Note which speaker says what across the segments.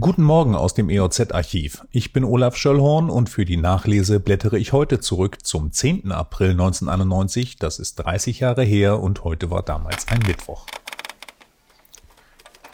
Speaker 1: Guten Morgen aus dem EOZ-Archiv. Ich bin Olaf Schöllhorn und für die Nachlese blättere ich heute zurück zum 10. April 1991. Das ist 30 Jahre her und heute war damals ein Mittwoch.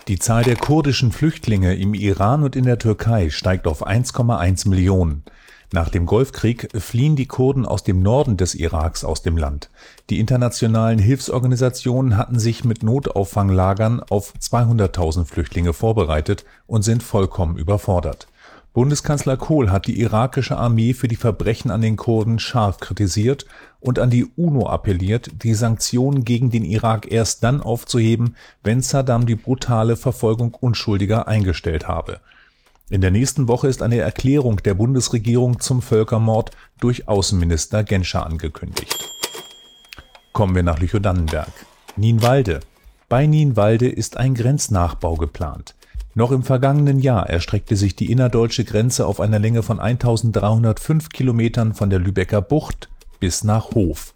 Speaker 1: Die Zahl der kurdischen Flüchtlinge im Iran und in der Türkei steigt auf 1,1 Millionen. Nach dem Golfkrieg fliehen die Kurden aus dem Norden des Iraks aus dem Land. Die internationalen Hilfsorganisationen hatten sich mit Notauffanglagern auf 200.000 Flüchtlinge vorbereitet und sind vollkommen überfordert. Bundeskanzler Kohl hat die irakische Armee für die Verbrechen an den Kurden scharf kritisiert und an die UNO appelliert, die Sanktionen gegen den Irak erst dann aufzuheben, wenn Saddam die brutale Verfolgung Unschuldiger eingestellt habe. In der nächsten Woche ist eine Erklärung der Bundesregierung zum Völkermord durch Außenminister Genscher angekündigt. Kommen wir nach Lüchow-Dannenberg. Nienwalde. Bei Nienwalde ist ein Grenznachbau geplant. Noch im vergangenen Jahr erstreckte sich die innerdeutsche Grenze auf einer Länge von 1305 Kilometern von der Lübecker Bucht bis nach Hof.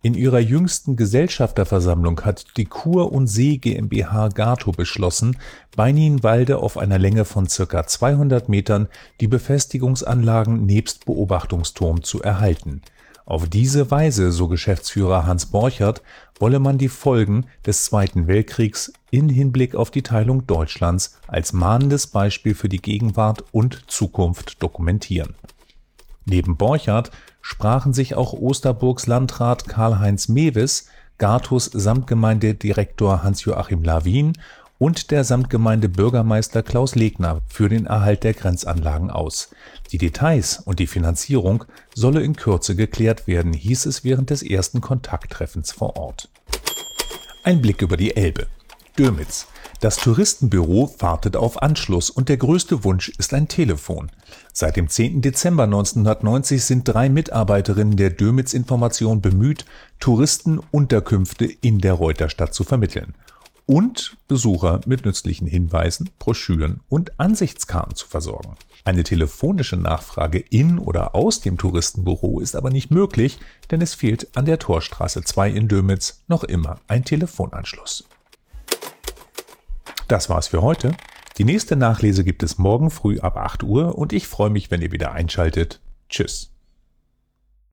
Speaker 1: In ihrer jüngsten Gesellschafterversammlung hat die Kur und See GmbH Gato beschlossen, bei Nienwalde auf einer Länge von circa 200 Metern die Befestigungsanlagen nebst Beobachtungsturm zu erhalten. Auf diese Weise, so Geschäftsführer Hans Borchert, wolle man die Folgen des Zweiten Weltkriegs in Hinblick auf die Teilung Deutschlands als mahnendes Beispiel für die Gegenwart und Zukunft dokumentieren. Neben Borchardt sprachen sich auch Osterburgs Landrat Karl-Heinz Mewes, Gatos Samtgemeindedirektor Hans-Joachim Lawin und der Samtgemeindebürgermeister Klaus Legner für den Erhalt der Grenzanlagen aus. Die Details und die Finanzierung solle in Kürze geklärt werden, hieß es während des ersten Kontakttreffens vor Ort. Ein Blick über die Elbe. Dürmitz. Das Touristenbüro wartet auf Anschluss und der größte Wunsch ist ein Telefon. Seit dem 10. Dezember 1990 sind drei Mitarbeiterinnen der Dömitz Information bemüht, Touristenunterkünfte in der Reuterstadt zu vermitteln und Besucher mit nützlichen Hinweisen, Broschüren und Ansichtskarten zu versorgen. Eine telefonische Nachfrage in oder aus dem Touristenbüro ist aber nicht möglich, denn es fehlt an der Torstraße 2 in Dömitz noch immer ein Telefonanschluss. Das war's für heute. Die nächste Nachlese gibt es morgen früh ab 8 Uhr und ich freue mich, wenn ihr wieder einschaltet. Tschüss.